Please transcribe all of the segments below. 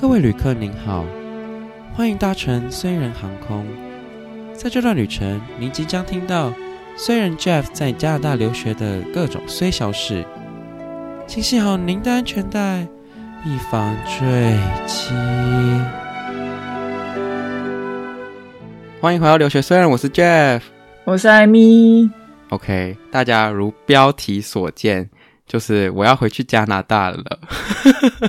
各位旅客您好，欢迎搭乘虽然航空。在这段旅程，您即将听到虽然 Jeff 在加拿大留学的各种虽小事，请系好您的安全带，以防坠机。欢迎回到留学虽然，我是 Jeff，我是艾米。OK，大家如标题所见，就是我要回去加拿大了。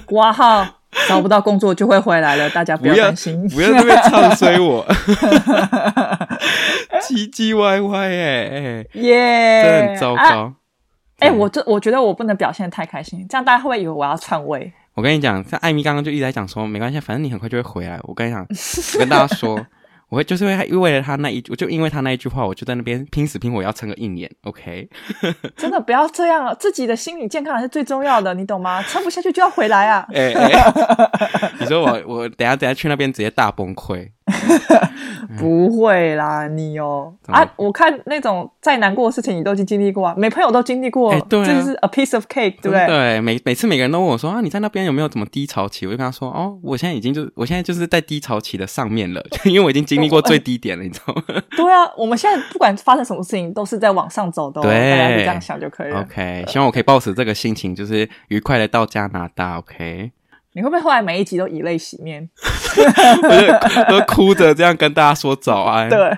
挂号。找不到工作就会回来了，大家不要担心。不要，不要在那边唱衰我，唧唧歪歪哎，耶，真的很糟糕。哎、啊欸，我这我觉得我不能表现得太开心，这样大家会不会以为我要篡位？我跟你讲，像艾米刚刚就一直在讲说，没关系，反正你很快就会回来。我跟你讲，我跟大家说。我会就是为为了他那一，我就因为他那一句话，我就在那边拼死拼活要撑个一年，OK？真的不要这样了，自己的心理健康还是最重要的，你懂吗？撑不下去就要回来啊！哎、欸欸，你说我我等下等下去那边直接大崩溃。不会啦，你哦啊！我看那种再难过的事情，你都已经经历过啊，每朋友都经历过，欸对啊、这是 a piece of cake，对不对？对，每每次每个人都问我说啊，你在那边有没有怎么低潮期？我就跟他说哦，我现在已经就我现在就是在低潮期的上面了，因为我已经经历过最低点了，你知道吗？对啊，我们现在不管发生什么事情，都是在往上走的，对，大家就这样想就可以了。OK，希望我可以抱持这个心情，就是愉快的到加拿大。OK。你会不会后来每一集都以泪洗面？都哭着这样跟大家说早安。对，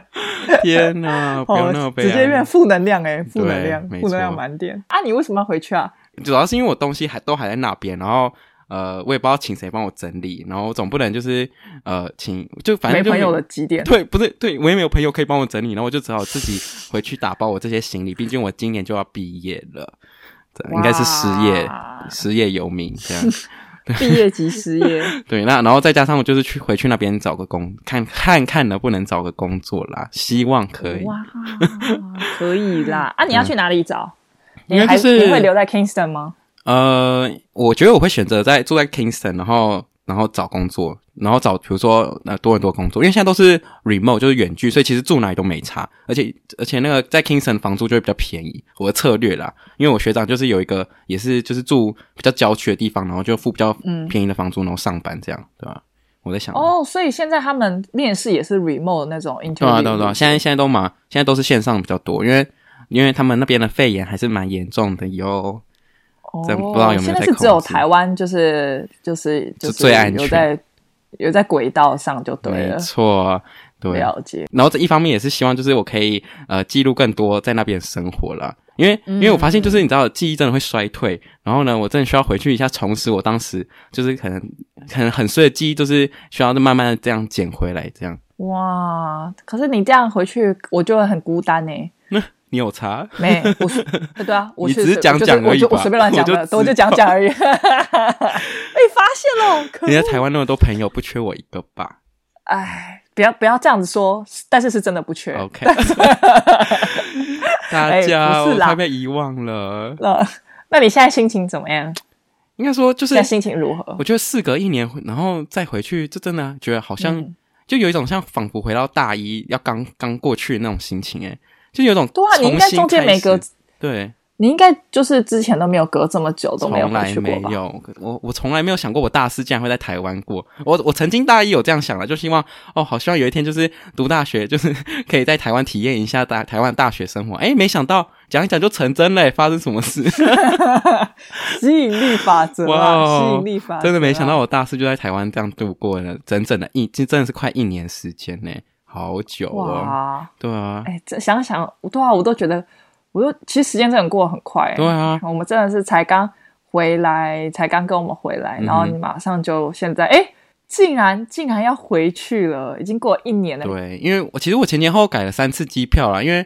天哪，不要那么悲哀，直接变负能量哎，负能量，负能量满点啊！你为什么要回去啊？主要是因为我东西还都还在那边，然后呃，我也不知道请谁帮我整理，然后我总不能就是呃，请就反正就没朋友的几点？对，不是对，我也没有朋友可以帮我整理，然后我就只好自己回去打包我这些行李。毕竟我今年就要毕业了，应该是失业，失业游民这样。毕业即失业，对，那然后再加上我就是去回去那边找个工，看看看能不能找个工作啦，希望可以。哇，可以啦！啊，你要去哪里找？嗯、你还是你会留在 Kingston 吗？呃，我觉得我会选择在住在 Kingston，然后。然后找工作，然后找比如说呃多伦多工作，因为现在都是 remote，就是远距，所以其实住哪里都没差，而且而且那个在 Kingston 房租就会比较便宜。我的策略啦，因为我学长就是有一个也是就是住比较郊区的地方，然后就付比较便宜的房租，然后上班这样，对吧？我在想哦，所以现在他们面试也是 remote 的那种 interview，对啊对啊对啊，现在现在都嘛，现在都是线上比较多，因为因为他们那边的肺炎还是蛮严重的 �o。哦，不知道有没有在，现在是只有台湾，就是就是就是最安全，有在有在轨道上就对了，没错，对，了解。然后这一方面也是希望，就是我可以呃记录更多在那边生活啦，因为、嗯、因为我发现就是你知道记忆真的会衰退，然后呢，我真的需要回去一下重拾我当时就是可能可能很碎的记忆，就是需要慢慢的这样捡回来，这样。哇，可是你这样回去，我就会很孤单呢、欸。你有查？没，我是对啊，我是只是讲讲而已，我随便乱讲的，我就讲讲而已。被发现了，你在台湾那么多朋友，不缺我一个吧？哎，不要不要这样子说，但是是真的不缺。OK，大家我快被遗忘了。那那你现在心情怎么样？应该说就是心情如何？我觉得事隔一年，然后再回去，就真的觉得好像就有一种像仿佛回到大一要刚刚过去的那种心情，哎。就有种对啊，你应该中间没隔，对，你应该就是之前都没有隔这么久都没有回去过吧？从来没有，我我从来没有想过我大四竟然会在台湾过。我我曾经大一有这样想了，就希望哦，好希望有一天就是读大学，就是 可以在台湾体验一下大台湾大学生活。哎，没想到讲一讲就成真了，发生什么事？吸引力法则哇、哦，吸引力法则，真的没想到我大四就在台湾这样度过了整整的一，这真的是快一年时间呢。好久啊，对啊，哎，这想想，对啊，我都觉得，我都其实时间真的过得很快，对啊，我们真的是才刚回来，才刚跟我们回来，然后你马上就现在，哎、嗯，竟然竟然要回去了，已经过了一年了。对，因为我其实我前前后后改了三次机票啦，因为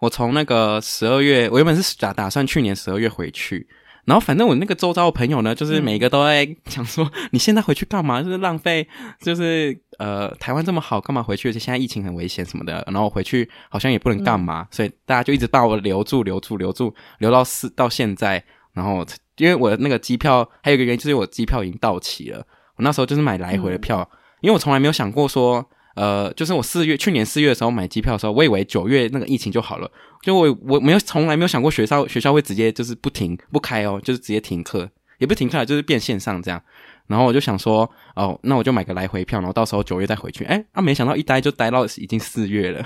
我从那个十二月，我原本是打打算去年十二月回去。然后反正我那个周遭的朋友呢，就是每一个都在讲说，嗯、你现在回去干嘛？就是浪费，就是呃，台湾这么好，干嘛回去？而且现在疫情很危险什么的。然后我回去好像也不能干嘛，嗯、所以大家就一直把我留住，留住，留住，留到四到现在。然后因为我的那个机票还有一个原因，就是我机票已经到期了。我那时候就是买来回的票，嗯、因为我从来没有想过说。呃，就是我四月去年四月的时候买机票的时候，我以为九月那个疫情就好了，就我我没有从来没有想过学校学校会直接就是不停不开哦，就是直接停课，也不停课，就是变线上这样。然后我就想说，哦，那我就买个来回票，然后到时候九月再回去。哎，啊，没想到一待就待到已经四月了。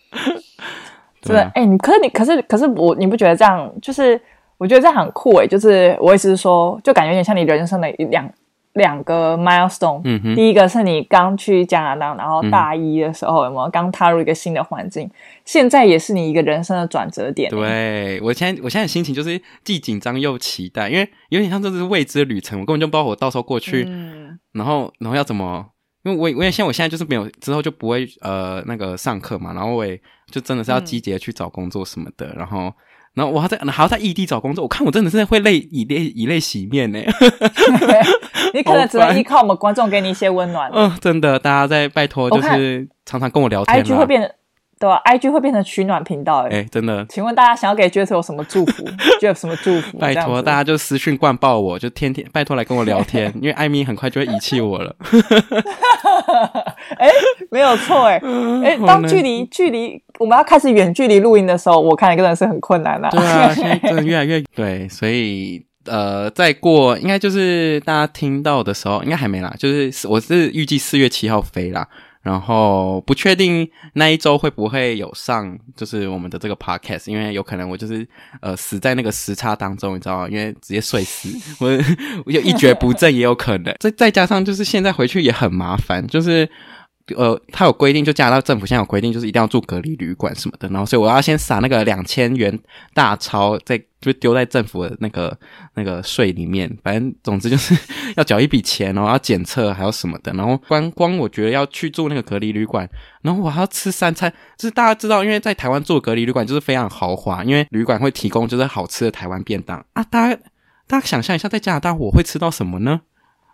对，哎，你可是你可是可是我，你不觉得这样？就是我觉得这样很酷哎，就是我意思是说，就感觉有点像你人生的一两。两个 milestone，嗯哼，第一个是你刚去加拿大，然后大一的时候，有没有刚踏入一个新的环境？现在也是你一个人生的转折点。对，我现在，我现在心情就是既紧张又期待，因为有点像这是未知的旅程，我根本就不知道我到时候过去，嗯、然后，然后要怎么？因为我，因为现在我现在就是没有之后就不会呃那个上课嘛，然后我也就真的是要积极的去找工作什么的，嗯、然后。然后我还在还要在异地找工作，我看我真的是会累以泪以泪洗面呢。你可能只能依靠我们观众给你一些温暖。嗯，真的，大家在拜托，就是常常跟我聊天。IG 会变。对吧？IG 会变成取暖频道哎，真的。请问大家想要给 Jeff 有什么祝福？Jeff 什么祝福？拜托大家就私讯灌爆我，就天天拜托来跟我聊天，因为艾米很快就会遗弃我了。哎，没有错哎，哎，当距离距离我们要开始远距离录音的时候，我看一个人是很困难的。对啊，现在真的越来越对，所以呃，再过应该就是大家听到的时候，应该还没啦，就是我是预计四月七号飞啦。然后不确定那一周会不会有上，就是我们的这个 podcast，因为有可能我就是呃死在那个时差当中，你知道吗？因为直接睡死，我我就一蹶不振也有可能。再再加上就是现在回去也很麻烦，就是。呃，他有规定，就加拿大政府现在有规定，就是一定要住隔离旅馆什么的。然后，所以我要先撒那个两千元大钞，再就丢在政府的那个那个税里面。反正总之就是要缴一笔钱，然后要检测，还有什么的。然后光光我觉得要去住那个隔离旅馆，然后我还要吃三餐。就是大家知道，因为在台湾住隔离旅馆就是非常豪华，因为旅馆会提供就是好吃的台湾便当啊。大家大家想象一下，在加拿大我会吃到什么呢？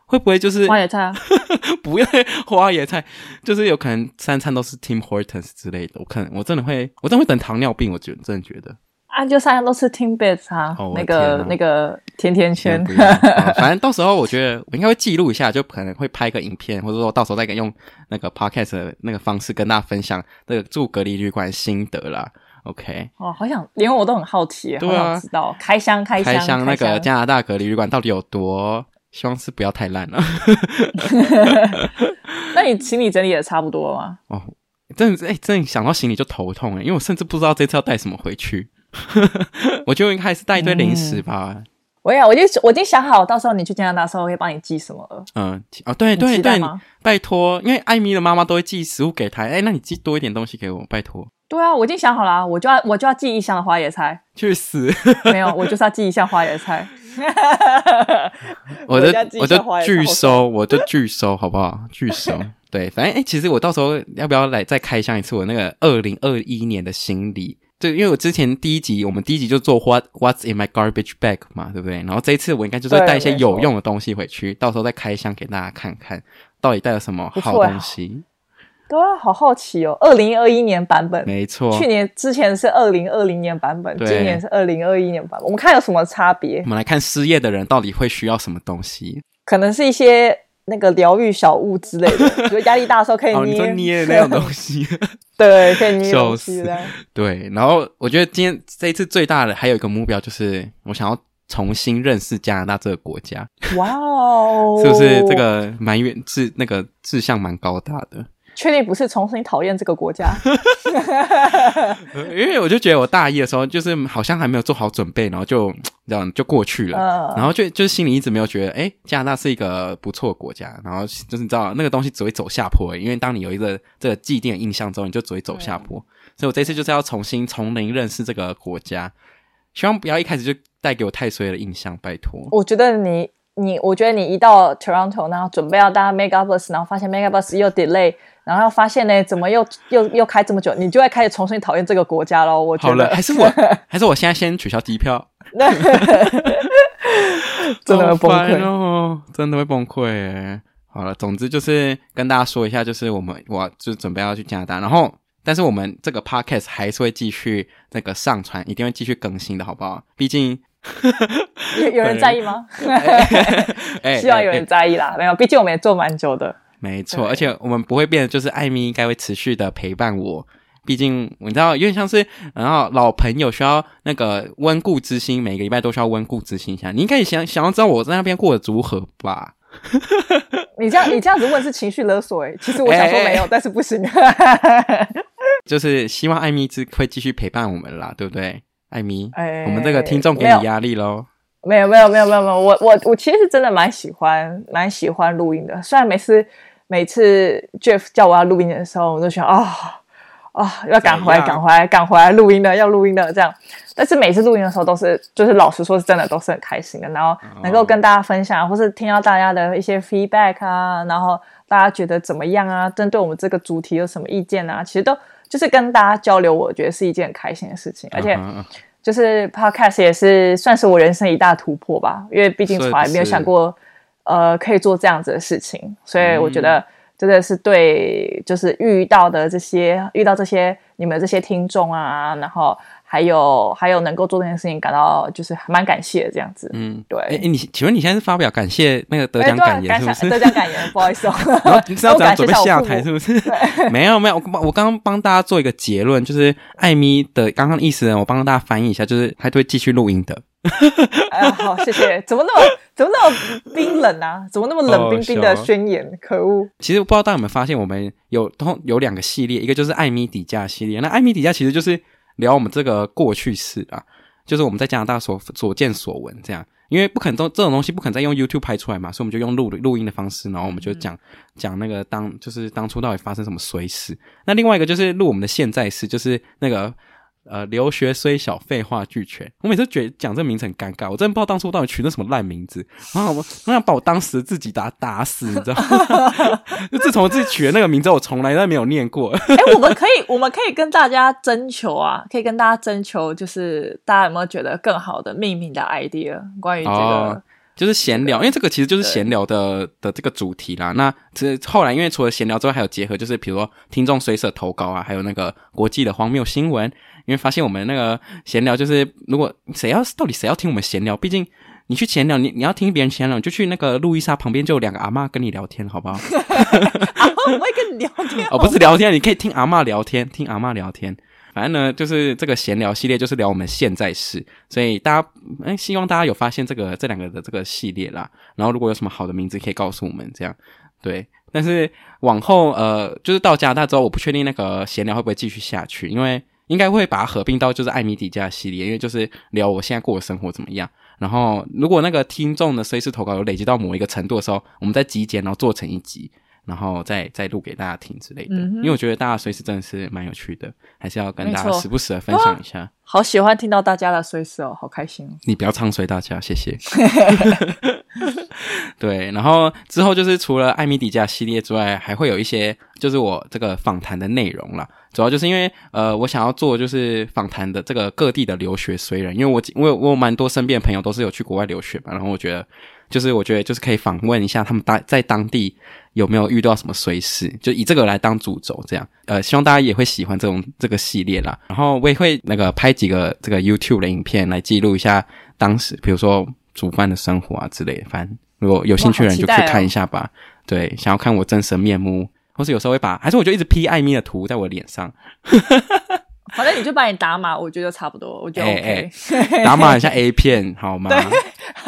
会不会就是花椰菜啊？不要花椰菜，就是有可能三餐都是 Tim Hortons 之类的。我可能我真的会，我真的会等糖尿病。我觉得真的觉得啊，就三餐都是 Timbits 啊，哦、那个、啊、那个甜甜圈。反正到时候我觉得我应该会记录一下，就可能会拍个影片，或者说到时候再用那个 Podcast 的那个方式跟大家分享那个住隔离旅馆心得啦。OK，哦，好想连我都很好奇，对啊，好想知道开箱开箱开箱那个加拿大隔离旅馆到底有多。希望是不要太烂了。那你行李整理的差不多了吗？哦，真的，哎、欸，真的想到行李就头痛哎，因为我甚至不知道这次要带什么回去。我就应该还是带一堆零食吧。我呀，我就我已经想好，到时候你去加拿大的时候会帮你寄什么了。嗯，哦，对对对，拜托，因为艾米的妈妈都会寄食物给她。哎、欸，那你寄多一点东西给我，拜托。对啊，我已经想好了，我就要我就要寄一箱的花椰菜。去死！没有，我就是要寄一箱花椰菜。我的我就拒收，我就拒收，好不好？拒收。对，反正哎、欸，其实我到时候要不要来再开箱一次我那个二零二一年的行李？对，因为我之前第一集，我们第一集就做 What What's in my garbage bag 嘛，对不对？然后这一次我应该就是带一些有用的东西回去，到时候再开箱给大家看看，到底带了什么好东西。对啊，好好奇哦！二零二一年版本，没错，去年之前是二零二零年版本，今年是二零二一年版本。我们看有什么差别？我们来看失业的人到底会需要什么东西？可能是一些那个疗愈小物之类的，比 如压力大的时候可以捏，捏那种东西，对，可以捏 东西的。对，然后我觉得今天这一次最大的还有一个目标就是，我想要重新认识加拿大这个国家。哇哦，是不是这个蛮远志那个志向蛮高大的？确定不是重新讨厌这个国家？因为我就觉得我大一的时候，就是好像还没有做好准备，然后就 这样就过去了，嗯、然后就就是心里一直没有觉得，哎，加拿大是一个不错的国家，然后就是你知道那个东西只会走下坡，因为当你有一个这个既定的印象之后，你就只会走下坡。嗯、所以我这次就是要重新从零认识这个国家，希望不要一开始就带给我太衰的印象，拜托。我觉得你你，我觉得你一到 Toronto，然后准备要搭 Megabus，然后发现 Megabus 又 delay。然后发现呢，怎么又又又开这么久？你就会开始重新讨厌这个国家喽。我觉得好了，还是我，还是我现在先取消机票。真的会崩溃哦，真的会崩溃耶。好了，总之就是跟大家说一下，就是我们我就准备要去加拿大，然后但是我们这个 podcast 还是会继续那个上传，一定会继续更新的，好不好？毕竟有有人在意吗？希望有人在意啦。没有，毕竟我们也做蛮久的。没错，而且我们不会变得，就是艾米应该会持续的陪伴我。毕竟你知道，有点像是然后老朋友需要那个温故知新，每个礼拜都需要温故知新一下。你应该也想想要知道我在那边过得如何吧？你这样 你这样子问是情绪勒索哎、欸，其实我想说没有，欸、但是不行。就是希望艾咪兹会继续陪伴我们啦，对不对？艾米，欸、我们这个听众给你压力喽。没有没有没有没有没有，我我我其实是真的蛮喜欢蛮喜欢录音的。虽然每次每次 Jeff 叫我要录音的时候，我都想啊啊要赶回来赶回来赶回来录音的要录音的这样。但是每次录音的时候都是就是老实说是真的都是很开心的，然后能够跟大家分享，或是听到大家的一些 feedback 啊，然后大家觉得怎么样啊？针对我们这个主题有什么意见啊？其实都就是跟大家交流，我觉得是一件很开心的事情，而且。就是 Podcast 也是算是我人生一大突破吧，因为毕竟从来没有想过，呃，可以做这样子的事情，所以我觉得真的是对，就是遇到的这些遇到这些你们这些听众啊，然后。还有还有能够做这件事情，感到就是还蛮感谢的这样子。嗯，对。哎，你请问你现在是发表感谢那个得奖感言是不是？得奖感言，不好意思哦。然后你知道怎样准备下台 是不是？没有没有，我我刚刚帮大家做一个结论，就是艾米的刚刚的意思呢，我帮大家翻译一下，就是还会继续录音的。哎呀，好，谢谢。怎么那么怎么那么冰冷啊？怎么那么冷冰冰的宣言？可恶！其实不知道大家有没有发现，我们有通有两个系列，一个就是艾米底价系列。那艾米底价其实就是。聊我们这个过去式啊，就是我们在加拿大所所见所闻这样，因为不可能都这种东西不可能再用 YouTube 拍出来嘛，所以我们就用录录音的方式，然后我们就讲讲那个当就是当初到底发生什么衰事。那另外一个就是录我们的现在式，就是那个。呃，留学虽小，废话俱全。我每次觉得讲这个名字很尴尬，我真的不知道当初我到底取那什么烂名字。然后我我想把我当时自己打打死，你知道吗？就自从我自己取了那个名字，我从来都没有念过。哎、欸，我们可以，我们可以跟大家征求啊，可以跟大家征求，就是大家有没有觉得更好的命名的 idea？关于这个，哦、就是闲聊，因为这个其实就是闲聊的的这个主题啦。那这后来因为除了闲聊之外，还有结合，就是比如说听众随手投稿啊，还有那个国际的荒谬新闻。因为发现我们那个闲聊，就是如果谁要到底谁要听我们闲聊，毕竟你去闲聊，你你要听别人闲聊，你就去那个路易莎旁边就有两个阿嬷跟你聊天，好不好？阿嬷不会跟你聊天哦，不是聊天，你可以听阿嬷聊天，听阿嬷聊天。反正呢，就是这个闲聊系列，就是聊我们现在事，所以大家哎，希望大家有发现这个这两个的这个系列啦。然后如果有什么好的名字，可以告诉我们，这样对。但是往后呃，就是到加拿大之后，我不确定那个闲聊会不会继续下去，因为。应该会把它合并到就是艾米底价系列，因为就是聊我现在过的生活怎么样。然后如果那个听众的随时投稿有累积到某一个程度的时候，我们再集结，然后做成一集，然后再再录给大家听之类的。嗯、因为我觉得大家随时真的是蛮有趣的，还是要跟大家时不时的分享一下。好喜欢听到大家的随时哦，好开心哦！你不要唱衰大家，谢谢。对，然后之后就是除了艾米底价系列之外，还会有一些就是我这个访谈的内容啦。主要就是因为呃，我想要做就是访谈的这个各地的留学随人，因为我我有我有蛮多身边的朋友都是有去国外留学嘛，然后我觉得就是我觉得就是可以访问一下他们当在当地有没有遇到什么随事，就以这个来当主轴这样。呃，希望大家也会喜欢这种这个系列啦。然后我也会那个拍几个这个 YouTube 的影片来记录一下当时，比如说煮饭的生活啊之类的。反正如果有兴趣的人就去看一下吧。对，想要看我真实面目。或是有时候会把，还是我就一直 P 艾咪的图在我脸上，反正你就把你打码，我觉得差不多，我觉得 OK，欸欸打码一下 A 片好吗？对，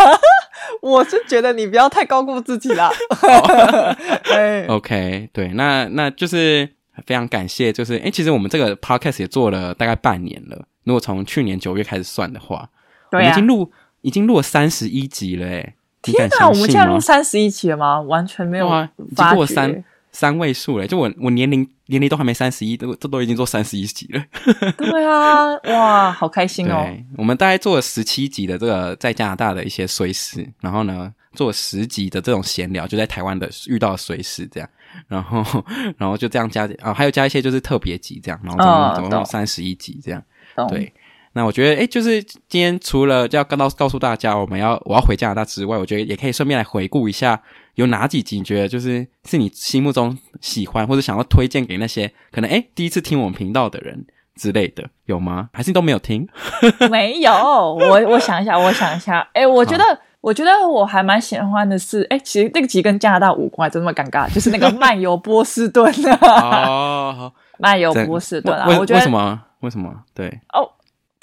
我是觉得你不要太高估自己啦。OK，对，那那就是非常感谢，就是诶、欸、其实我们这个 Podcast 也做了大概半年了，如果从去年九月开始算的话，对啊、我们已经录已经录了三十一集了，诶天哪，我们现在录三十一集了吗？完全没有发觉，已经过三。三位数嘞，就我我年龄年龄都还没三十一，都这都已经做三十一集了。对啊，哇，好开心哦！我们大概做了十七集的这个在加拿大的一些随事，然后呢，做了十集的这种闲聊，就在台湾的遇到的衰事这样，然后然后就这样加啊，还有加一些就是特别集这样，然后总共总共三十一集这样，哦、对。那我觉得，诶，就是今天除了要告到告诉大家我们要我要回加拿大之外，我觉得也可以顺便来回顾一下，有哪几集你觉得就是是你心目中喜欢或者想要推荐给那些可能诶第一次听我们频道的人之类的，有吗？还是你都没有听？没有，我我想一下，我想一下，诶，我觉得我觉得我还蛮喜欢的是，诶，其实那个集跟加拿大无关，真的那么尴尬，就是那个漫游波士顿哦，漫游波士顿啊，我觉得为什么？为什么？对哦。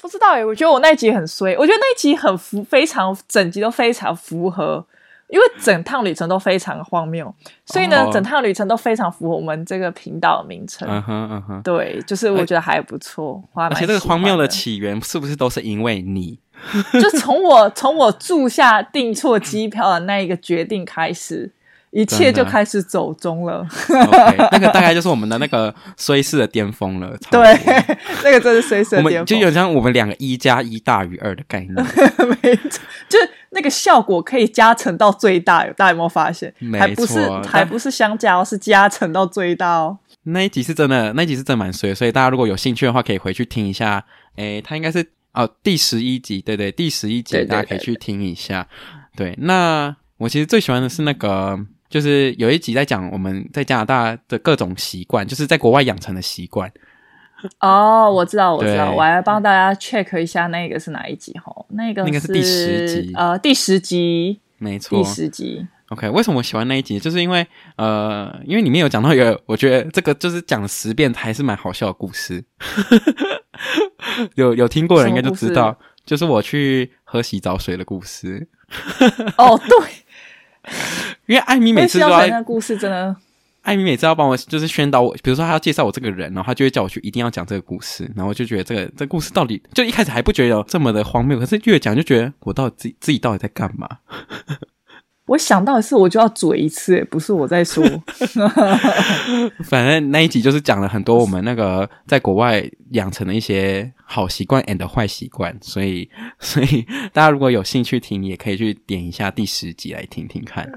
不知道诶，我觉得我那一集很衰，我觉得那一集很符，非常整集都非常符合因为整趟旅程都非常荒谬，所以呢，oh. 整趟旅程都非常符合我们这个频道的名称。嗯哼嗯哼，对，就是我觉得还不错。而且这个荒谬的起源是不是都是因为你？就从我从我住下订错机票的那一个决定开始。一切就开始走中了。那个大概就是我们的那个衰事的巅峰了。对，那个真是衰事的巅峰。就有像我们两个一加一大于二的概念。没错，就那个效果可以加成到最大，大家有没有发现？没错，还不是还不是相加哦，是加成到最大哦。那一集是真的，那一集是真的蛮衰，所以大家如果有兴趣的话，可以回去听一下。诶，它应该是哦第十一集，对对，第十一集大家可以去听一下。对，那我其实最喜欢的是那个。就是有一集在讲我们在加拿大的各种习惯，就是在国外养成的习惯。哦，我知道，我知道，我来帮大家 check 一下那个是哪一集哈？那个那个是第十集，呃，第十集，没错，第十集。OK，为什么我喜欢那一集？就是因为呃，因为里面有讲到一个，我觉得这个就是讲了十遍还是蛮好笑的故事。有有听过的人应该就知道，就是我去喝洗澡水的故事。哦，对。因为艾米每次都要，那故事真的，艾米每次要帮我就是宣导我，比如说他要介绍我这个人，然后他就会叫我去一定要讲这个故事，然后我就觉得这个这个故事到底就一开始还不觉得这么的荒谬，可是越讲就觉得我到底自己自己到底在干嘛。我想到的是，我就要嘴一次，不是我在说。反正那一集就是讲了很多我们那个在国外养成的一些好习惯 and 坏习惯，所以所以大家如果有兴趣听，也可以去点一下第十集来听听看。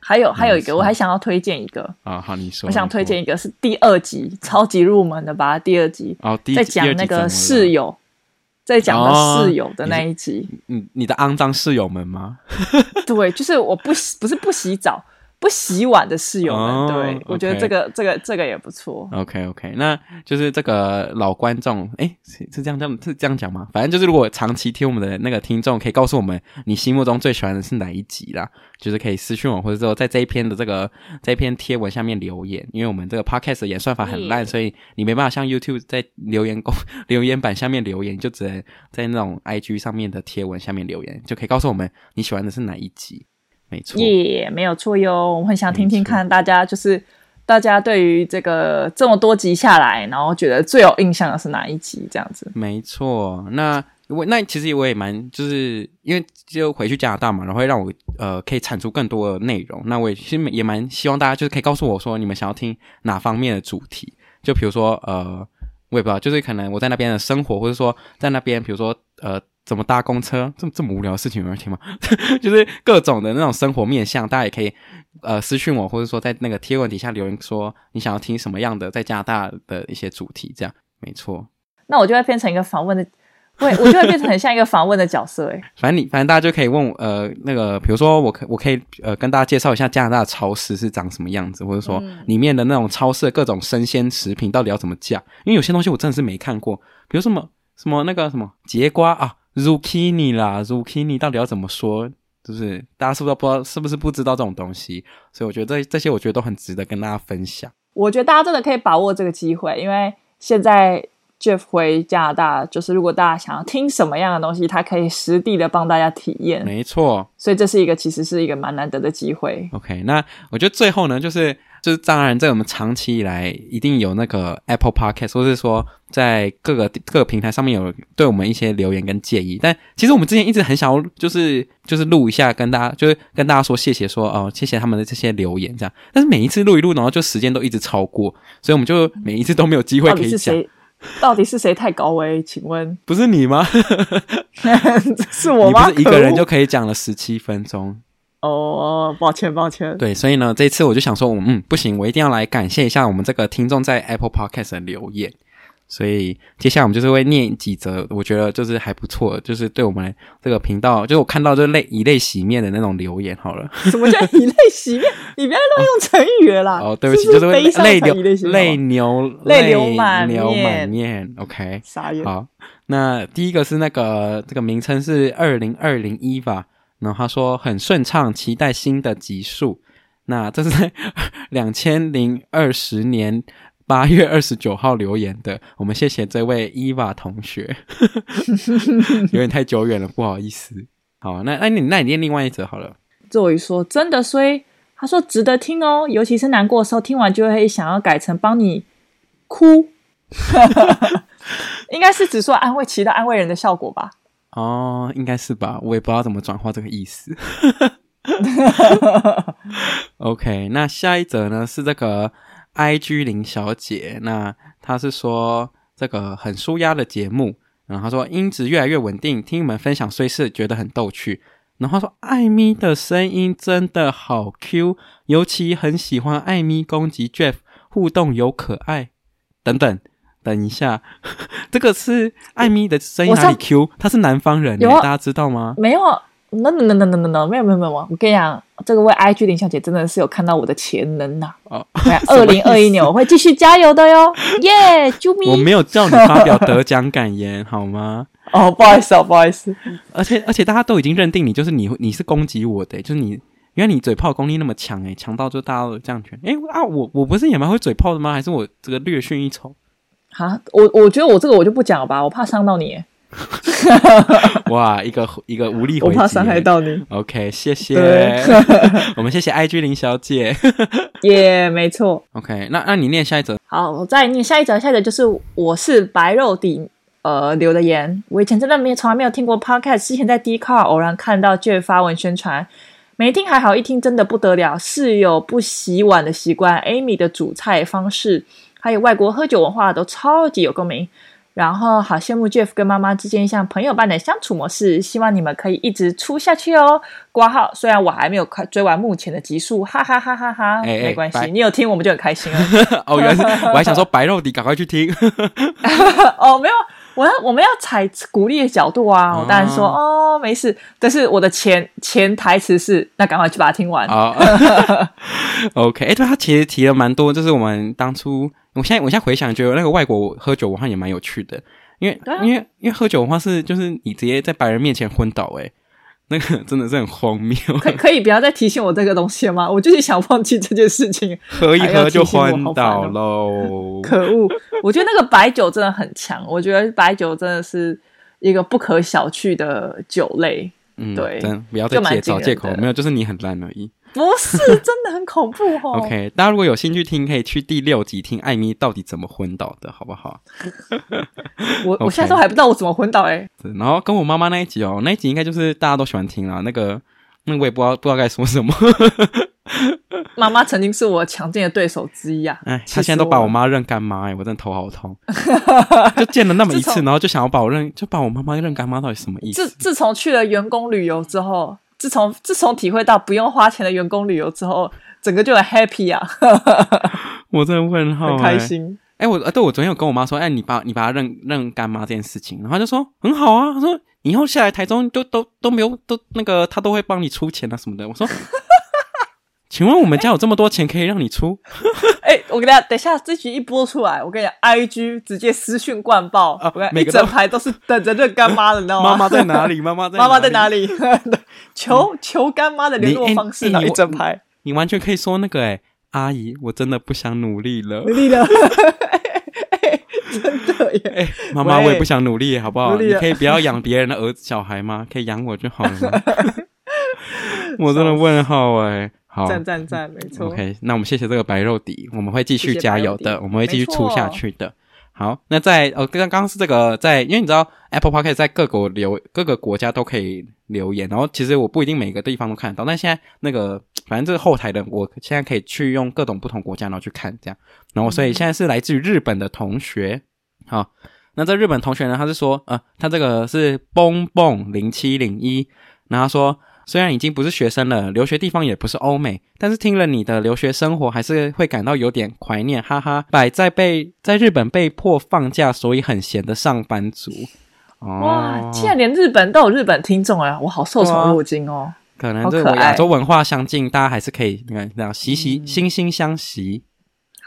还有还有一个，我还想要推荐一个啊，好，你说，我想推荐一个是第二集，超级入门的吧，第二集哦，第在讲那个室友。在讲的室友的那一集，嗯、哦，你的肮脏室友们吗？对，就是我不洗，不是不洗澡。不洗碗的室友们，哦、对.我觉得这个这个这个也不错。OK OK，那就是这个老观众，诶，是是这样这样是这样讲吗？反正就是如果长期听我们的那个听众，可以告诉我们你心目中最喜欢的是哪一集啦，就是可以私讯我，或者说在这一篇的这个这一篇贴文下面留言。因为我们这个 Podcast 的演算法很烂，所以你没办法像 YouTube 在留言公 留言板下面留言，就只能在那种 IG 上面的贴文下面留言，就可以告诉我们你喜欢的是哪一集。没错，耶、yeah，没有错哟。我们很想听听看大家，就是大家对于这个这么多集下来，然后觉得最有印象的是哪一集？这样子。没错，那我那其实我也蛮，就是因为就回去加拿大嘛，然后会让我呃可以产出更多的内容。那我也其实也蛮希望大家就是可以告诉我说，你们想要听哪方面的主题？就比如说呃，我也不知道，就是可能我在那边的生活，或者说在那边，比如说呃。怎么搭公车？这么这么无聊的事情有人听吗？就是各种的那种生活面向，大家也可以呃私讯我，或者说在那个贴文底下留言说你想要听什么样的在加拿大的一些主题，这样没错。那我就会变成一个访问的，会 我就会变成很像一个访问的角色诶。反正你反正大家就可以问我呃那个，比如说我可我可以呃跟大家介绍一下加拿大的超市是长什么样子，或者说里面的那种超市的各种生鲜食品到底要怎么价？因为有些东西我真的是没看过，比如什么什么那个什么节瓜啊。Zucchini 啦，Zucchini 到底要怎么说？就是大家是不是不知道，是不是不知道这种东西？所以我觉得这这些，我觉得都很值得跟大家分享。我觉得大家真的可以把握这个机会，因为现在 Jeff 回加拿大，就是如果大家想要听什么样的东西，他可以实地的帮大家体验。没错，所以这是一个其实是一个蛮难得的机会。OK，那我觉得最后呢，就是。就是当然，在我们长期以来一定有那个 Apple Podcast，或是说在各个各个平台上面有对我们一些留言跟建议。但其实我们之前一直很想要，就是就是录一下，跟大家就是跟大家说谢谢说，说哦谢谢他们的这些留言这样。但是每一次录一录，然后就时间都一直超过，所以我们就每一次都没有机会可以讲。到底是谁太高危？请问不是你吗？是我吗？你不是一个人就可以讲了十七分钟。哦，抱歉，抱歉。对，所以呢，这一次我就想说，嗯，不行，我一定要来感谢一下我们这个听众在 Apple Podcast 的留言。所以接下来我们就是会念几则，我觉得就是还不错，就是对我们这个频道，就是我看到就泪以泪洗面的那种留言。好了，什么叫以泪洗面？你不要乱用成语了啦。哦，对不起，是是就是会泪流泪流泪流满流满面。OK，傻眼。好，那第一个是那个这个名称是二零二零 Eva。然后他说很顺畅，期待新的集数。那这是在 两千零二十年八月二十九号留言的，我们谢谢这位伊娃同学，有点太久远了，不好意思。好，那那你那你念另外一则好了。作为说真的衰，他说值得听哦，尤其是难过的时候，听完就会想要改成帮你哭，应该是指说安慰，起到安慰人的效果吧？哦，应该是吧，我也不知道怎么转化这个意思。OK，那下一则呢是这个 IG 林小姐，那她是说这个很舒压的节目，然后她说音质越来越稳定，听你们分享虽是觉得很逗趣，然后她说艾咪的声音真的好 Q，尤其很喜欢艾咪攻击 Jeff，互动有可爱等等。等一下，这个是艾米的声音哪里 Q？他是南方人，大家知道吗？没有。no no no no no no 没有没有没有，我跟你讲，这个位 IG 林小姐真的是有看到我的潜能呐！哦，二零二一年我会继续加油的哟！耶，救命！我没有叫你发表得奖感言好吗？哦，不好意思哦，不好意思。而且而且大家都已经认定你就是你，你是攻击我的，就是你，原来你嘴炮功力那么强诶，强到就大家都这样觉得。诶啊，我我不是也蛮会嘴炮的吗？还是我这个略逊一筹？哈，我我觉得我这个我就不讲了吧，我怕伤到你。哇，一个一个无力回击，我怕伤害到你。OK，谢谢，我们谢谢 IG 林小姐。耶，yeah, 没错。OK，那那你念下一则。好，我再念下一则。下一则就是我是白肉底呃留的言。我以前真的没有从来没有听过 Podcast，之前在 Dcard 偶然看到 Jeff 发文宣传，没听还好，一听真的不得了。室友不洗碗的习惯，Amy 的煮菜方式，还有外国喝酒文化都超级有共鸣。然后好羡慕 Jeff 跟妈妈之间像朋友般的相处模式，希望你们可以一直出下去哦。挂号，虽然我还没有快追完目前的集数，哈哈哈哈哈，欸欸没关系，你有听我们就很开心了。哦，原来是我还想说白肉底，赶快去听。哦，没有，我要我们要采鼓励的角度啊，哦、我当然说哦没事，但是我的前前台词是，那赶快去把它听完。哦、OK，哎，对他其实提了蛮多，就是我们当初。我现在我现在回想，觉得那个外国喝酒文化也蛮有趣的，因为、啊、因为因为喝酒文化是就是你直接在白人面前昏倒，诶，那个真的是很荒谬。可可以不要再提醒我这个东西了吗？我就是想忘记这件事情，喝一喝就昏倒喽。可恶！我觉得那个白酒真的很强，我觉得白酒真的是一个不可小觑的酒类。嗯，对，真不要再借找借口，没有，就是你很烂而已。不是，真的很恐怖哦。OK，大家如果有兴趣听，可以去第六集听艾米到底怎么昏倒的，好不好？我 Okay 我现在都还不知道我怎么昏倒哎、欸。然后跟我妈妈那一集哦，那一集应该就是大家都喜欢听啦。那个，那我也不知道不知道该说什么。妈妈曾经是我强劲的对手之一啊。哎，她现在都把我妈认干妈哎，我真的头好痛。就见了那么一次，然后就想要把我认，就把我妈妈认干妈，到底什么意思？自自从去了员工旅游之后。自从自从体会到不用花钱的员工旅游之后，整个就很 happy 啊！我真的问号、欸，很开心。哎、欸，我对我昨天有跟我妈说，哎、欸，你把你把她认认干妈这件事情，然后她就说很好啊。她说以后下来台中都都都没有都那个，她都会帮你出钱啊什么的。我说。请问我们家有这么多钱可以让你出？哎、欸，我跟大家等一下，这集一播出来，我跟你讲，IG 直接私讯灌爆啊！我每个整排都是等着认干妈的，你知道吗？妈妈在哪里？妈妈在妈妈在哪里？求求干妈的联络方式呢？一整排，你完全可以说那个哎、欸，阿姨，我真的不想努力了，努力了，真的耶！哎，妈妈，我也不想努力，好不好？你可以不要养别人的儿子小孩吗？可以养我就好了吗？我真的问号哎、欸。好，赞赞赞，没错。OK，那我们谢谢这个白肉底，我们会继续加油的，我们会继续出下去的。好，那在呃，刚刚是这个在，因为你知道 Apple Podcast 在各国留各个国家都可以留言，然后其实我不一定每个地方都看得到，但现在那个反正这个后台的，我现在可以去用各种不同国家然后去看这样，然后所以现在是来自于日本的同学，好，那这日本同学呢，他是说，呃，他这个是蹦蹦零七零一，然后他说。虽然已经不是学生了，留学地方也不是欧美，但是听了你的留学生活，还是会感到有点怀念，哈哈。摆在被在日本被迫放假，所以很闲的上班族。哦、哇，竟然连日本都有日本听众啊！我好受宠若惊哦。可能这个亚洲文化相近，大家还是可以你看这样息息惺惺相惜。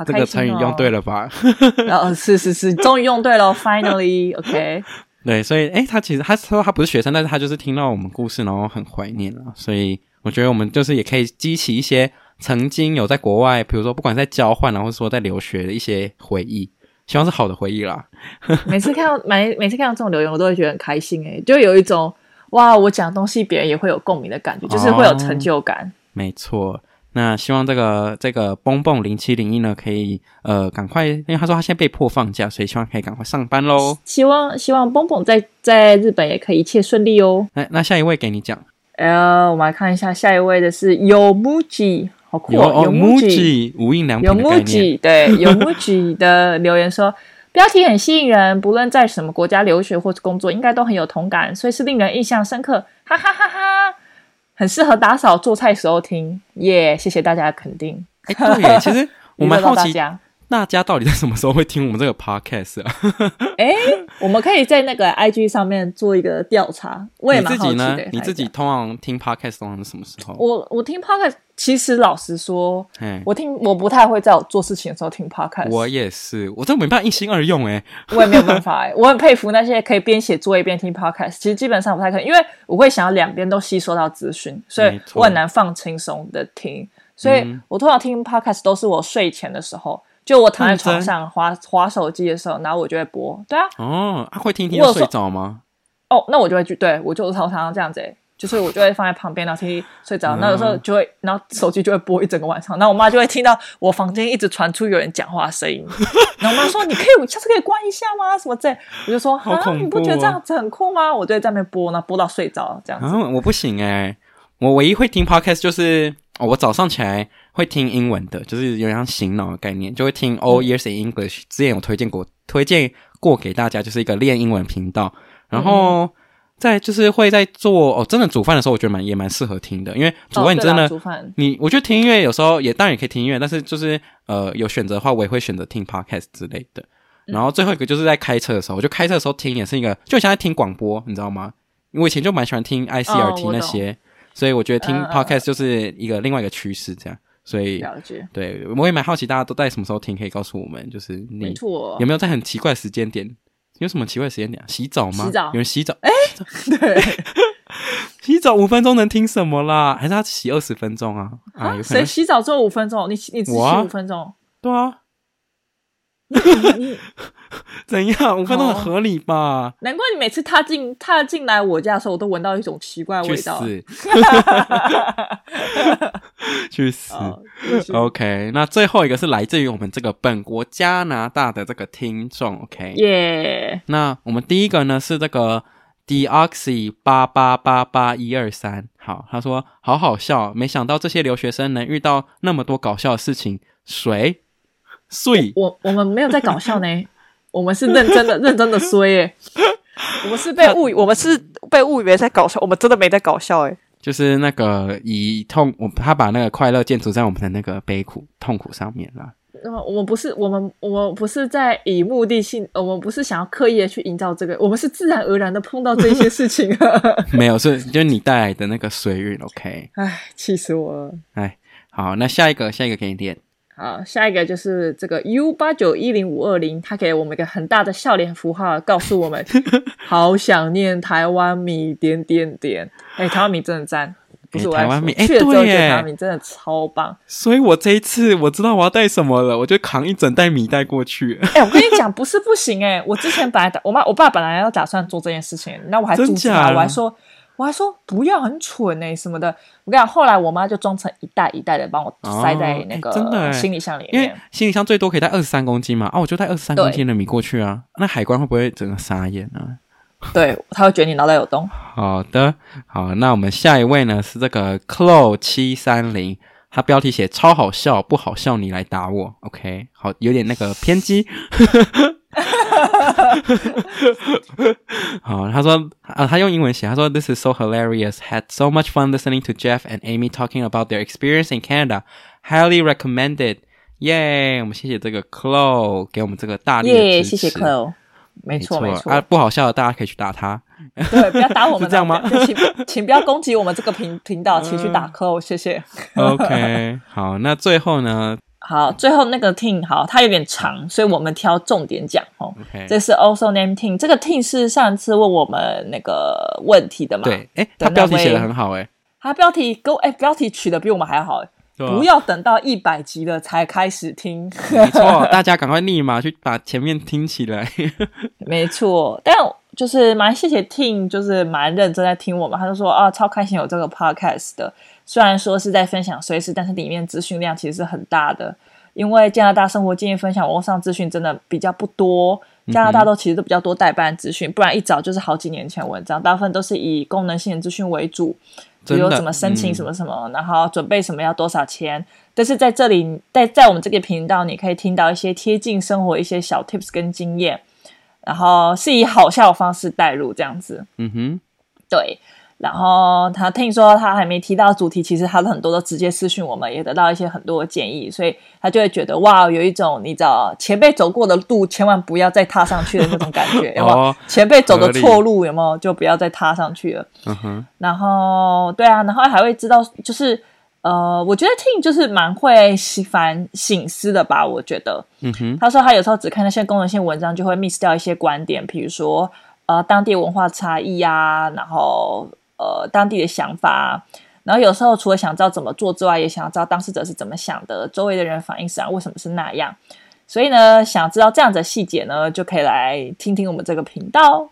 这个成语用对了吧？哦，是是是，终于用对了，Finally，OK。对，所以，诶，他其实他说他不是学生，但是他就是听到我们故事，然后很怀念了。所以我觉得我们就是也可以激起一些曾经有在国外，比如说不管在交换，然后说在留学的一些回忆，希望是好的回忆啦。每次看到每每次看到这种留言，我都会觉得很开心诶，就有一种哇，我讲东西别人也会有共鸣的感觉，就是会有成就感。哦、没错。那希望这个这个蹦蹦零七零一呢，可以呃赶快，因为他说他现在被迫放假，所以希望可以赶快上班喽。希望希望蹦蹦在在日本也可以一切顺利哦。那那下一位给你讲，呃，我们来看一下下一位的是 Yomuji，好酷哦，Yomuji 无印良品的概念。对，Yomuji 的留言说，标题很吸引人，不论在什么国家留学或者工作，应该都很有同感，所以是令人印象深刻，哈哈哈哈。很适合打扫做菜时候听，耶、yeah！谢谢大家的肯定。哎，对耶，其实我们 好奇大家到底在什么时候会听我们这个 podcast 啊？哎，我们可以在那个 IG 上面做一个调查。我也蛮好奇的。你自己呢？你自己通常听 podcast 通常是什么时候？我我听 podcast。其实老实说，我听我不太会在我做事情的时候听 podcast。我也是，我真没办法一心二用哎。我也没有办法哎，我很佩服那些可以边写作业边听 podcast。其实基本上不太可能，因为我会想要两边都吸收到资讯，所以我很难放轻松的听。所以我通常听 podcast 都是我睡前的时候，就我躺在床上滑滑手机的时候，然后我就会播。对啊，哦，会听听睡着吗？哦，那我就会去，对我就常常这样子哎。就是我就会放在旁边，然后听睡着。那有时候就会，然后手机就会播一整个晚上。然后我妈就会听到我房间一直传出有人讲话的声音。然后我妈说：“你可以下次可以关一下吗？什么这？”我就说：“啊，你不觉得这样子很酷吗？”我就在那边播，然后播到睡着这样子。啊，我不行哎、欸，我唯一会听 podcast 就是我早上起来会听英文的，就是有点像醒脑的概念，就会听 All Years in English。之前有推荐过，推荐过给大家，就是一个练英文频道。然后。嗯在就是会在做哦，真的煮饭的时候，我觉得蛮也蛮适合听的，因为煮饭你真的，哦、煮饭你我觉得听音乐有时候也当然也可以听音乐，但是就是呃有选择的话，我也会选择听 podcast 之类的。然后最后一个就是在开车的时候，我就开车的时候听也是一个，就像在听广播，你知道吗？因为我以前就蛮喜欢听 ICRT 那些，哦、所以我觉得听 podcast 就是一个另外一个趋势，这样。所以了解，对，我也蛮好奇大家都在什么时候听，可以告诉我们，就是你有没有在很奇怪的时间点？有什么奇怪的时间点？洗澡吗？洗澡，有人洗澡？哎、欸，对，洗澡五分钟能听什么啦？还是他洗二十分钟啊？啊，谁洗澡做五分钟？你你只洗五分钟？对啊。怎样？我看到很合理吧？哦？难怪你每次踏进踏进来我家的时候，我都闻到一种奇怪的味道。去死！去死！OK，那最后一个是来自于我们这个本国加拿大的这个听众。OK，耶。那我们第一个呢是这个 Deoxy 八八八八一二三。好，他说好好笑，没想到这些留学生能遇到那么多搞笑的事情。水。衰，我我们没有在搞笑呢，我们是认真的认真的衰耶，我们是被误，我们是被误以为在搞笑，我们真的没在搞笑诶。就是那个以痛，我他把那个快乐建筑在我们的那个悲苦痛苦上面啦。我们不是我们我们不是在以目的性，我们不是想要刻意的去营造这个，我们是自然而然的碰到这些事情。没有，是就是你带来的那个水运，OK？哎，气死我了！哎，好，那下一个下一个给你点。好，下一个就是这个 U 八九一零五二零，他给我们一个很大的笑脸符号，告诉我们 好想念台湾米点点点。哎，台湾米真的赞，不是我台湾米，哎，对耶，台湾米真的超棒。所以我这一次我知道我要带什么了，我就扛一整袋米带过去。哎，我跟你讲，不是不行哎，我之前本来打我妈我爸本来要打算做这件事情，那我还阻止他，我还说。我还说不要很蠢哎、欸、什么的，我跟你讲，后来我妈就装成一袋一袋的帮我塞在那个行李箱里面，因为行李箱最多可以带二十三公斤嘛，啊，我就带二十三公斤的米过去啊，那海关会不会整个傻眼啊？对，他会觉得你脑袋有洞。好的，好，那我们下一位呢是这个 Clo 七三零，他标题写超好笑，不好笑你来打我，OK，好，有点那个偏激。好，他说啊，他用英文写，他说 This is so hilarious. Had so much fun listening to Jeff and Amy talking about their experience in Canada. Highly recommended. 耶，我们谢谢这个 Chloe 给我们这个大力的支持。谢谢 Chloe，没错没错啊，不好笑的大家可以去打他。对，不要打我们，这样吗？请请不要攻击我们这个频频道，请去打 call，、呃谢谢。OK，好，那最后呢？好，最后那个 team 好，它有点长，所以我们挑重点讲哦。Okay. 这是 also name team，这个 team 是上次问我们那个问题的嘛？对，哎，它标题写得很好哎，它标题给我哎，标题取得比我们还好哎。啊、不要等到一百集了才开始听，没错，大家赶快立马去把前面听起来。没错，但就是蛮谢谢 Tim，就是蛮认真在听我们。他就说啊，超开心有这个 podcast 的。虽然说是在分享碎事，但是里面资讯量其实是很大的。因为加拿大生活经验分享网络上资讯真的比较不多，加拿大都其实都比较多代办资讯，不然一早就是好几年前文章，大部分都是以功能性的资讯为主，比如怎么申请什么什么，嗯、然后准备什么要多少钱。但是在这里，在在我们这个频道，你可以听到一些贴近生活一些小 tips 跟经验。然后是以好笑的方式带入这样子，嗯哼，对。然后他听说他还没提到主题，其实他的很多都直接私讯我们，也得到一些很多的建议，所以他就会觉得哇，有一种你知道前辈走过的路，千万不要再踏上去的那种感觉，有没有？前辈走的错路，有没有？就不要再踏上去了。嗯哼。然后对啊，然后还会知道就是。呃，我觉得 Tim 就是蛮会反省思的吧。我觉得，嗯哼，他说他有时候只看那些功能性文章，就会 miss 掉一些观点，比如说呃当地文化差异啊，然后呃当地的想法，然后有时候除了想知道怎么做之外，也想要知道当事者是怎么想的，周围的人反应是啊为什么是那样。所以呢，想知道这样子的细节呢，就可以来听听我们这个频道。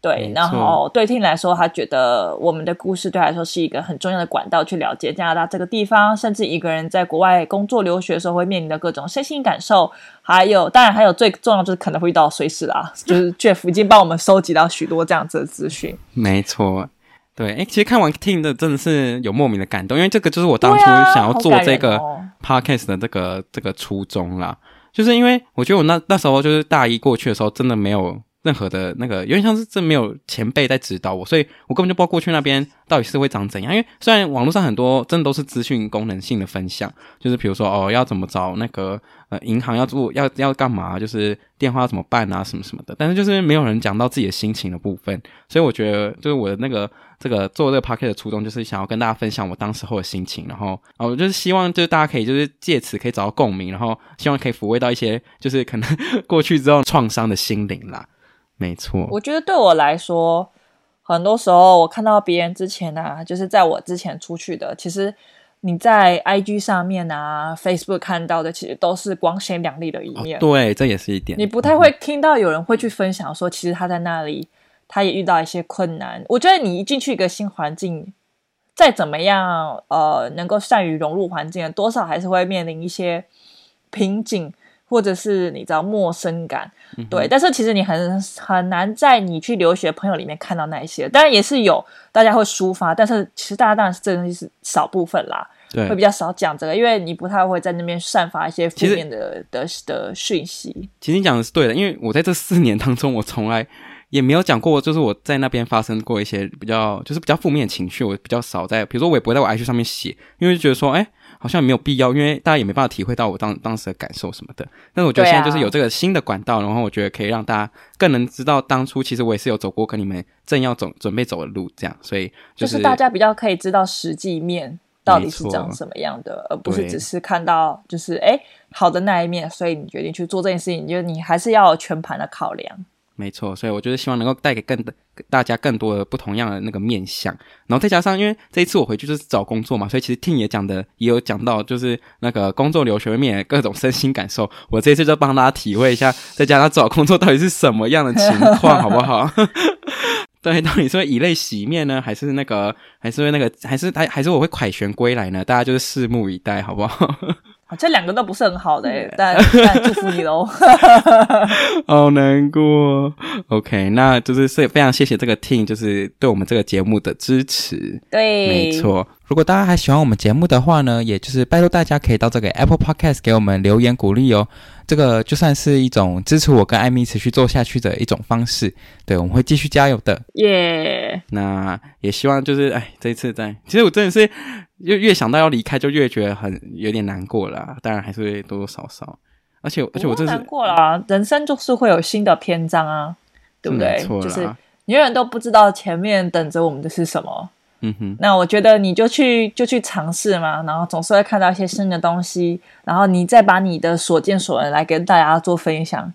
对，然后对 Tim 来说，他觉得我们的故事对他来说是一个很重要的管道，去了解加拿大这个地方，甚至一个人在国外工作留学的时候会面临的各种身心感受，还有当然还有最重要就是可能会遇到随时啊，就是 Jeff 已经帮我们收集到许多这样子的资讯。没错，对，哎，其实看完 Tim 的真的是有莫名的感动，因为这个就是我当初想要做这个 Podcast 的这个、这个初衷啦，就是因为我觉得我那那时候就是大一过去的时候，真的没有。任何的那个，有点像是这没有前辈在指导我，所以我根本就不知道过去那边到底是会长怎样。因为虽然网络上很多真的都是资讯功能性的分享，就是比如说哦，要怎么找那个呃银行要做要要干嘛，就是电话怎么办啊什么什么的，但是就是没有人讲到自己的心情的部分。所以我觉得就是我的那个这个做这个 podcast 的初衷，就是想要跟大家分享我当时候的心情，然后我就是希望就是大家可以就是借此可以找到共鸣，然后希望可以抚慰到一些就是可能 过去之后创伤的心灵啦。没错，我觉得对我来说，很多时候我看到别人之前啊，就是在我之前出去的，其实你在 IG 上面啊、Facebook 看到的，其实都是光鲜亮丽的一面。哦。对，这也是一点。你不太会听到有人会去分享说，其实他在那里，他也遇到一些困难。我觉得你一进去一个新环境，再怎么样，呃，能够善于融入环境，多少还是会面临一些瓶颈。或者是你知道陌生感，嗯、对，但是其实你很很难在你去留学朋友里面看到那一些，当然也是有大家会抒发，但是其实大家当然是这东西是少部分啦，对，会比较少讲这个，因为你不太会在那边散发一些负面的的的讯息。其实你讲的是对的，因为我在这四年当中，我从来也没有讲过，就是我在那边发生过一些比较就是比较负面的情绪，我比较少在，比如说我也不会在我 IG 上面写，因为就觉得说，哎。好像没有必要，因为大家也没办法体会到我当当时的感受什么的。但是我觉得现在就是有这个新的管道，啊、然后我觉得可以让大家更能知道当初其实我也是有走过跟你们正要走准备走的路，这样。所以就是、就是、大家比较可以知道实际面到底是长什么样的，而不是只是看到就是哎好的那一面，所以你决定去做这件事情，就是你还是要全盘的考量。没错，所以我就是希望能够带给更大家更多的不同样的那个面向，然后再加上，因为这一次我回去就是找工作嘛，所以其实听也讲的也有讲到，就是那个工作留学面各种身心感受，我这一次就帮大家体会一下，在加拿大找工作到底是什么样的情况，好不好？对，到底是会以泪洗面呢，还是那个，还是会那个，还是还还是我会凯旋归来呢？大家就是拭目以待，好不好？这两个都不是很好的，但但祝福你喽。好难过。OK，那就是是非常谢谢这个 team，就是对我们这个节目的支持。对，没错。如果大家还喜欢我们节目的话呢，也就是拜托大家可以到这个 Apple Podcast 给我们留言鼓励哦。这个就算是一种支持我跟艾米持续做下去的一种方式。对，我们会继续加油的。耶。那也希望就是哎，这一次在，其实我真的是。越越想到要离开，就越觉得很有点难过了。当然还是会多多少少，而且而且我真是难过了。人生就是会有新的篇章啊，对不对？就是你永远都不知道前面等着我们的是什么。嗯哼。那我觉得你就去就去尝试嘛，然后总是会看到一些新的东西，然后你再把你的所见所闻来跟大家做分享，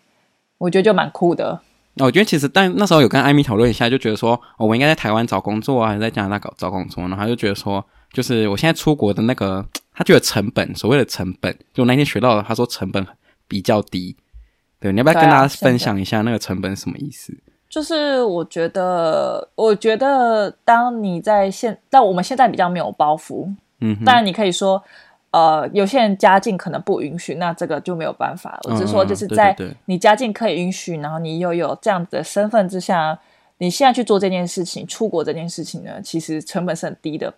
我觉得就蛮酷的。那我觉得其实但那时候有跟艾米讨论一下，就觉得说，哦，我应该在台湾找工作啊，还是在加拿大搞找工作？然后他就觉得说。就是我现在出国的那个，他觉得成本，所谓的成本，就我那天学到的，他说成本比较低。对，你要不要跟大家分享一下那个成本是什么意思？就是我觉得，我觉得当你在现，但我们现在比较没有包袱，嗯哼，当然你可以说，呃，有些人家境可能不允许，那这个就没有办法。我只是说，就是在你家境可以允许，然后你又有这样子的身份之下，你现在去做这件事情，出国这件事情呢，其实成本是很低的。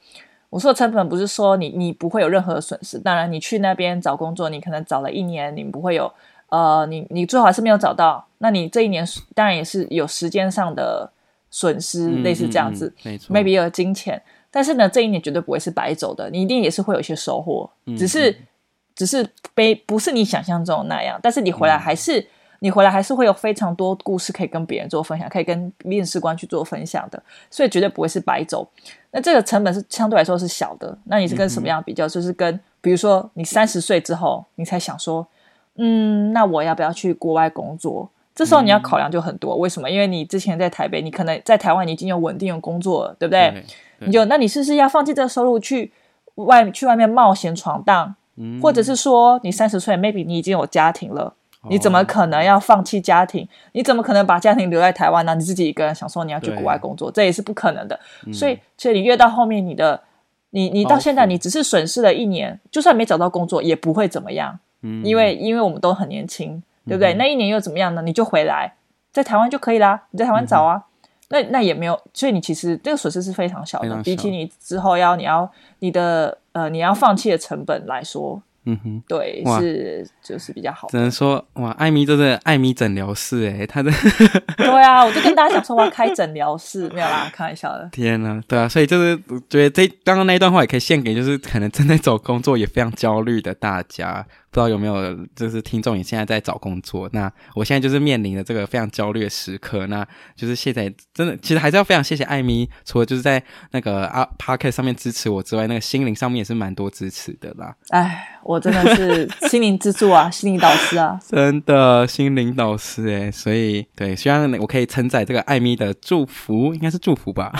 我说的成本不是说你你不会有任何的损失，当然你去那边找工作，你可能找了一年，你不会有。呃，你你最好还是没有找到，那你这一年当然也是有时间上的损失，嗯、类似这样子，嗯、没错，maybe 有金钱，但是呢，这一年绝对不会是白走的，你一定也是会有一些收获，嗯、只是、嗯、只是被不是你想象中的那样，但是你回来还是、嗯、你回来还是会有非常多故事可以跟别人做分享，可以跟面试官去做分享的，所以绝对不会是白走。那这个成本是相对来说是小的，那你是跟什么样比较？嗯、就是跟比如说你三十岁之后，你才想说。嗯，那我要不要去国外工作？这时候你要考量就很多。嗯、为什么？因为你之前在台北，你可能在台湾你已经有稳定的工作了，对不对？对对，你就那你是不是要放弃这个收入去外去外面冒险闯荡？嗯、或者是说你三十岁，maybe 你已经有家庭了，哦、你怎么可能要放弃家庭？你怎么可能把家庭留在台湾呢？你自己一个人想说你要去国外工作，对这也是不可能的。嗯、所以，所以你越到后面，你的你你到现在，你只是损失了一年，哦、就算没找到工作，也不会怎么样。因为因为我们都很年轻，对不对？嗯、那一年又怎么样呢？你就回来，在台湾就可以啦。你在台湾找啊，嗯、那那也没有，所以你其实这个损失是非常小的，小比起你之后要你要你的呃你要放弃的成本来说。嗯哼，对，是就是比较好。只能说哇，艾米真的艾米诊疗室哎，他的 对啊，我就跟大家讲说我要开诊疗室，没有啦，开玩笑的。天呐，对啊，所以就是我觉得这刚刚那一段话也可以献给就是可能正在找工作也非常焦虑的大家。不知道有没有就是听众，你现在在找工作？那我现在就是面临的这个非常焦虑的时刻。那就是现在真的，其实还是要非常谢谢艾米，除了就是在那个啊 Podcast 上面支持我之外，那个心灵上面也是蛮多支持的啦。哎，我真的是心灵支柱啊，心灵导师啊，真的心灵导师哎。所以对，希望我可以承载这个艾米的祝福，应该是祝福吧？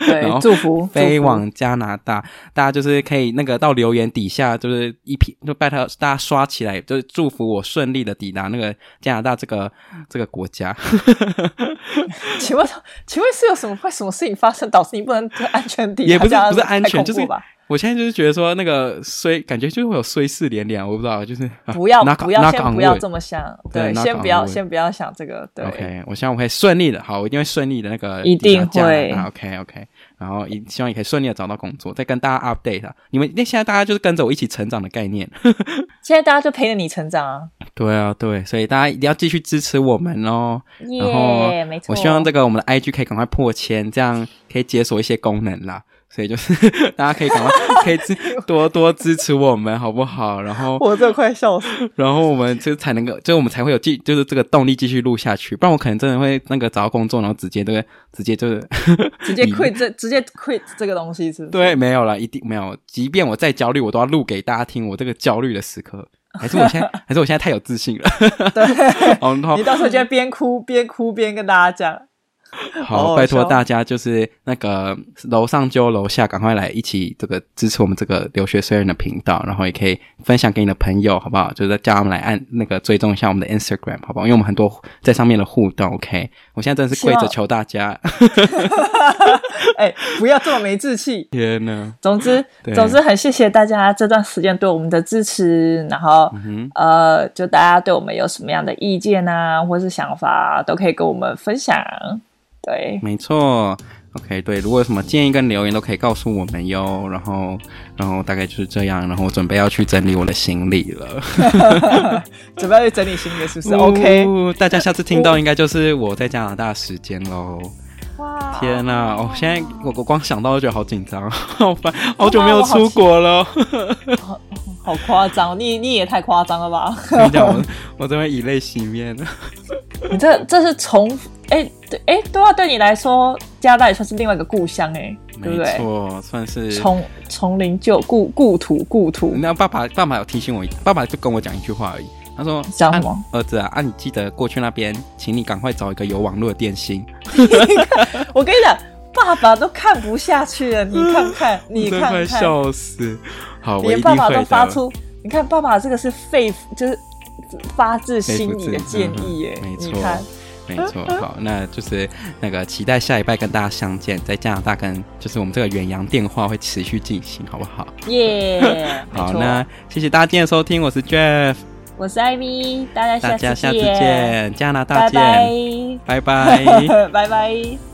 对，祝福飞往加拿大，大家就是可以那个到留言底下就是一批，就拜托大家。刷起来，就是祝福我顺利的抵达那个加拿大这个这个国家。请问，请问是有什么会什么事情发生，导致你不能安全抵达？也不是不是安全，就是我现在就是觉得说那个衰，感觉就会有衰事连连。我不知道，就是不要不要先不要这么想，对，先不要先不要想这个。对，OK，我希望我会顺利的，好，我一定会顺利的那个一定会。OK OK。然后也希望也可以顺利的找到工作，再跟大家 update 啊！你们那现在大家就是跟着我一起成长的概念，现在大家就陪着你成长啊！对啊，对，所以大家一定要继续支持我们哦。Yeah, 然后，没错，我希望这个我们的 IG 可以赶快破千，这样可以解锁一些功能啦。所以就是 大家可以赶快 可以支多多支持我们，好不好？然后我这快笑死。然后我们就才能够，就我们才会有继，就是这个动力继续录下去。不然我可能真的会那个找到工作，然后直接这个直接就是 直接 quit 这直接 quit 这个东西是不是？对，没有了，一定没有。即便我再焦虑，我都要录给大家听。我这个焦虑的时刻，还是我现在还是我现在太有自信了。对，你到时候就边哭边哭边跟大家讲。好，拜托大家，就是那个楼上揪楼下，赶快来一起这个支持我们这个留学虽人的频道，然后也可以分享给你的朋友，好不好？就是叫他们来按那个追踪一下我们的 Instagram，好不好？因为我们很多在上面的互动，OK？我现在真的是跪着求大家，哎、欸，不要这么没志气！天哪！总之，对总之很谢谢大家这段时间对我们的支持，然后、嗯、呃，就大家对我们有什么样的意见啊，或是想法，都可以跟我们分享。对，没错，OK，对，如果有什么建议跟留言都可以告诉我们哟。然后，然后大概就是这样。然后我准备要去整理我的行李了，准备要去整理行李是不是？OK，大家下次听到应该就是我在加拿大时间喽。哇，天哪！哦，现在我我光想到就觉得好紧张，好烦，好久没有出国了，好 好夸张，你你也太夸张了吧？跟你讲，我我这边以泪洗面。你这这是从哎对哎，对啊对你来说，加拿大也算是另外一个故乡哎，对不对？没错，算是从从零就故故土故土。那爸爸爸爸有提醒我，爸爸就跟我讲一句话而已，他说：“讲什么？儿子啊，啊，你记得过去那边，请你赶快找一个有网络的电信。”我跟你讲，爸爸都看不下去了，你看看，你看看，笑死！好，连爸爸都发出，你看爸爸这个是肺，就是。发自心里的建议，耶，没错，没错，好，那就是那个期待下一拜跟大家相见，在加拿大跟就是我们这个远洋电话会持续进行，好不好？耶 Yeah, 好，错。那谢谢大家今天的收听，我是 Jeff，我是艾米，大家大家下次见，加拿大见，拜拜，拜拜，拜拜。